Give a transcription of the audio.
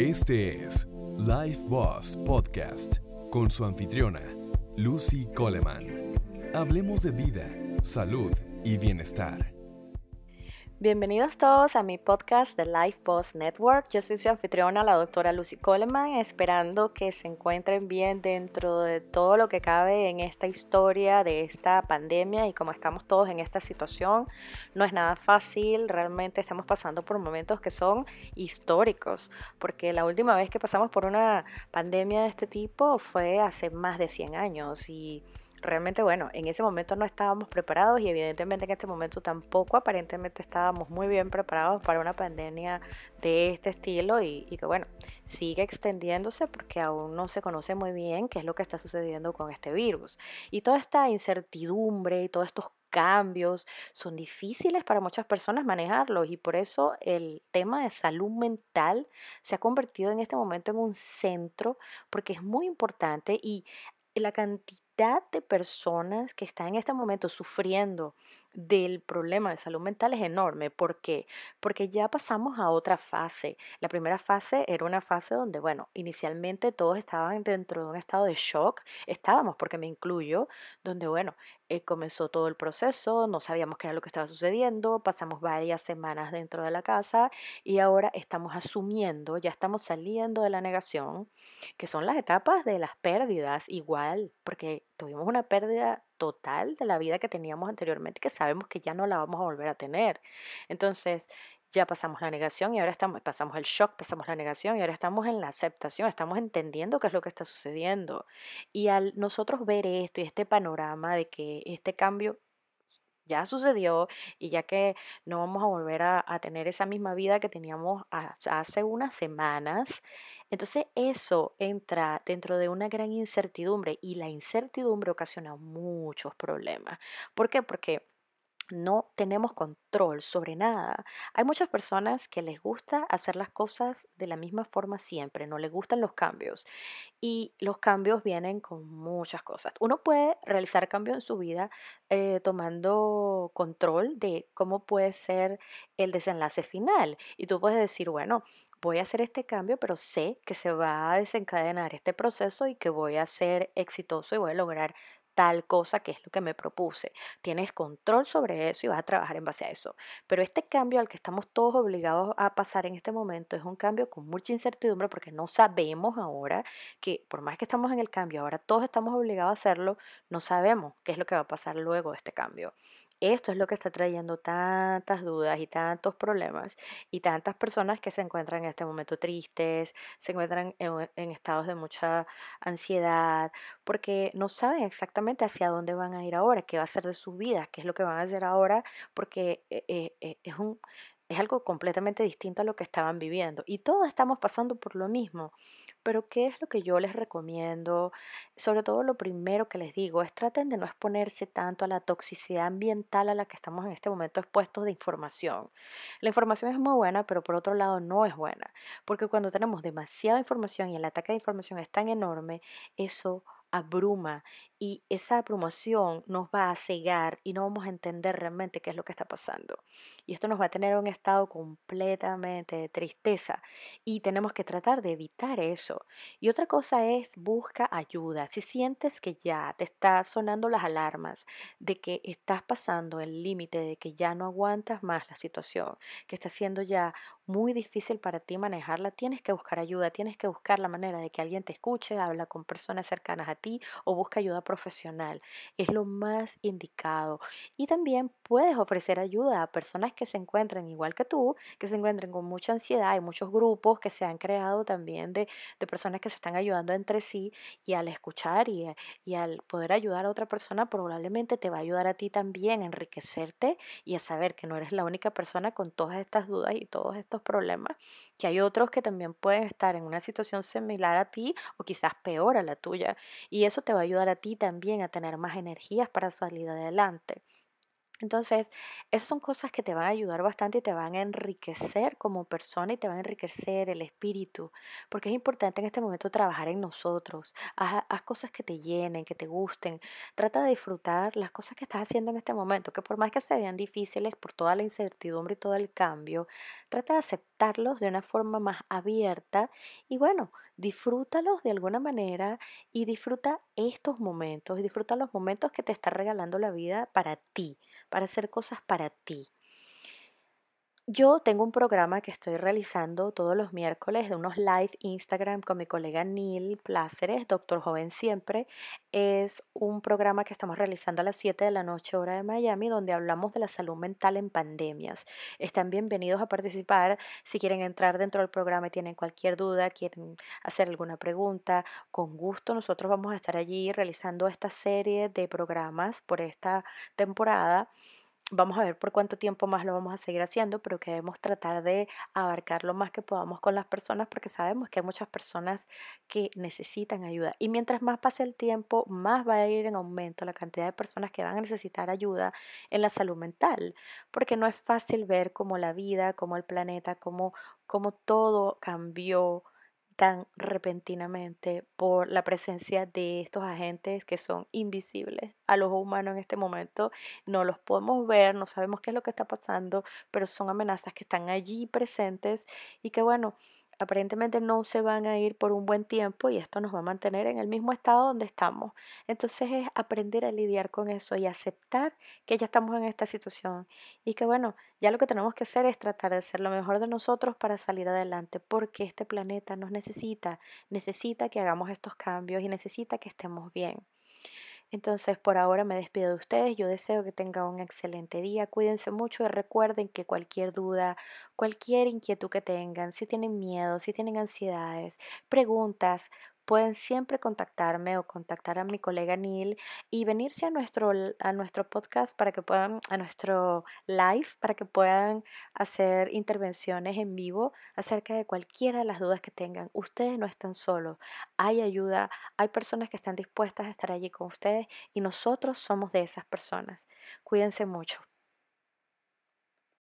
Este es Life Boss Podcast con su anfitriona, Lucy Coleman. Hablemos de vida, salud y bienestar. Bienvenidos todos a mi podcast de Life Boss Network. Yo soy su anfitriona, la doctora Lucy Coleman, esperando que se encuentren bien dentro de todo lo que cabe en esta historia de esta pandemia y como estamos todos en esta situación. No es nada fácil, realmente estamos pasando por momentos que son históricos, porque la última vez que pasamos por una pandemia de este tipo fue hace más de 100 años y realmente, bueno, en ese momento no estábamos preparados y evidentemente en este momento tampoco aparentemente estábamos muy bien preparados para una pandemia de este estilo y, que, bueno, sigue extendiéndose porque aún no se conoce muy bien qué es lo que está sucediendo con este virus. Y toda esta incertidumbre y todos estos cambios son difíciles para muchas personas manejarlos y por eso el tema de salud mental se ha convertido en este momento en un centro porque es muy importante y la cantidad de personas que están en este momento sufriendo del problema de salud mental es enorme. ¿Por qué? Porque ya pasamos a otra fase. La primera fase era una fase donde, bueno, inicialmente todos estaban dentro de un estado de shock. Estábamos, porque me incluyo, donde, bueno, eh, comenzó todo el proceso, no sabíamos qué era lo que estaba sucediendo, pasamos varias semanas dentro de la casa y ahora estamos asumiendo, ya estamos saliendo de la negación, que son las etapas de las pérdidas igual, porque tuvimos una pérdida total de la vida que teníamos anteriormente, que sabemos que ya no la vamos a volver a tener. Entonces, ya pasamos la negación y ahora estamos, pasamos el shock, pasamos la negación y ahora estamos en la aceptación, estamos entendiendo qué es lo que está sucediendo. Y al nosotros ver esto y este panorama de que este cambio ya sucedió y ya que no vamos a volver a, tener esa misma vida que teníamos hace unas semanas, entonces eso entra dentro de una gran incertidumbre y la incertidumbre ocasiona muchos problemas. ¿Por qué? Porque no tenemos control sobre nada. Hay muchas personas que les gusta hacer las cosas de la misma forma siempre, no les gustan los cambios. Y los cambios vienen con muchas cosas. Uno puede realizar cambios en su vida eh, tomando control de cómo puede ser el desenlace final. Y tú puedes decir, bueno, voy a hacer este cambio, pero sé que se va a desencadenar este proceso y que voy a ser exitoso y voy a lograr tal cosa que es lo que me propuse. Tienes control sobre eso y vas a trabajar en base a eso. Pero este cambio al que estamos todos obligados a pasar en este momento es un cambio con mucha incertidumbre porque no sabemos ahora que por más que estamos en el cambio, ahora todos estamos obligados a hacerlo, no sabemos qué es lo que va a pasar luego de este cambio. Esto es lo que está trayendo tantas dudas y tantos problemas y tantas personas que se encuentran en este momento tristes, se encuentran en, estados de mucha ansiedad, porque no saben exactamente hacia dónde van a ir ahora, qué va a ser de su vida, qué es lo que van a hacer ahora, porque eh, eh, eh, es un es algo completamente distinto a lo que estaban viviendo. Y todos estamos pasando por lo mismo. Pero ¿qué es lo que yo les recomiendo? Sobre todo lo primero que les digo es traten de no exponerse tanto a la toxicidad ambiental a la que estamos en este momento expuestos de información. La información es muy buena, pero por otro lado no es buena. Porque cuando tenemos demasiada información y el ataque de información es tan enorme, eso abruma y esa abrumación nos va a cegar y no vamos a entender realmente qué es lo que está pasando. Y esto nos va a tener un estado completamente de tristeza y tenemos que tratar de evitar eso. Y otra cosa es busca ayuda. Si sientes que ya te está sonando las alarmas de que estás pasando el límite de que ya no aguantas más la situación, que está siendo ya muy difícil para ti manejarla, tienes que buscar ayuda, tienes que buscar la manera de que alguien te escuche, habla con personas cercanas a ti o busca ayuda profesional. Es lo más indicado. Y también puedes ofrecer ayuda a personas que se encuentren igual que tú, que se encuentren con mucha ansiedad. Hay muchos grupos que se han creado también de, personas que se están ayudando entre sí y al escuchar y, y al poder ayudar a otra persona probablemente te va a ayudar a ti también a enriquecerte y a saber que no eres la única persona con todas estas dudas y todos estos problemas, que hay otros que también pueden estar en una situación similar a ti o quizás peor a la tuya. Y eso te va a ayudar a ti también a tener más energías para salir adelante. Entonces, esas son cosas que te van a ayudar bastante y te van a enriquecer como persona y te van a enriquecer el espíritu, porque es importante en este momento trabajar en nosotros. Haz, cosas que te llenen, que te gusten. Trata de disfrutar las cosas que estás haciendo en este momento, que por más que se vean difíciles por toda la incertidumbre y todo el cambio, trata de aceptar de una forma más abierta y bueno, disfrútalos de alguna manera y disfruta estos momentos y disfruta los momentos que te está regalando la vida para ti, para hacer cosas para ti. Yo tengo un programa que estoy realizando todos los miércoles de unos live Instagram con mi colega Neil Pláceres, Doctor Joven Siempre. Es un programa que estamos realizando a las 7 de la noche hora de Miami donde hablamos de la salud mental en pandemias. Están bienvenidos a participar. Si quieren entrar dentro del programa y tienen cualquier duda, quieren hacer alguna pregunta, con gusto nosotros vamos a estar allí realizando esta serie de programas por esta temporada Vamos a ver por cuánto tiempo más lo vamos a seguir haciendo, pero queremos tratar de abarcar lo más que podamos con las personas porque sabemos que hay muchas personas que necesitan ayuda. Y mientras más pase el tiempo, más va a ir en aumento la cantidad de personas que van a necesitar ayuda en la salud mental, porque no es fácil ver cómo la vida, cómo el planeta, cómo, cómo todo cambió tan repentinamente por la presencia de estos agentes que son invisibles a los humanos en este momento. No los podemos ver, no sabemos qué es lo que está pasando, pero son amenazas que están allí presentes y que bueno, aparentemente no se van a ir por un buen tiempo y esto nos va a mantener en el mismo estado donde estamos. Entonces es aprender a lidiar con eso y aceptar que ya estamos en esta situación y que bueno, ya lo que tenemos que hacer es tratar de hacer lo mejor de nosotros para salir adelante porque este planeta nos necesita, necesita que hagamos estos cambios y necesita que estemos bien. Entonces, por ahora me despido de ustedes. Yo deseo que tengan un excelente día. Cuídense mucho y recuerden que cualquier duda, cualquier inquietud que tengan, si tienen miedo, si tienen ansiedades, preguntas, pueden siempre contactarme o contactar a mi colega Neil y venirse a nuestro, a nuestro podcast para que puedan, a nuestro live, para que puedan hacer intervenciones en vivo acerca de cualquiera de las dudas que tengan. Ustedes no están solos, hay ayuda, hay personas que están dispuestas a estar allí con ustedes y nosotros somos de esas personas. Cuídense mucho.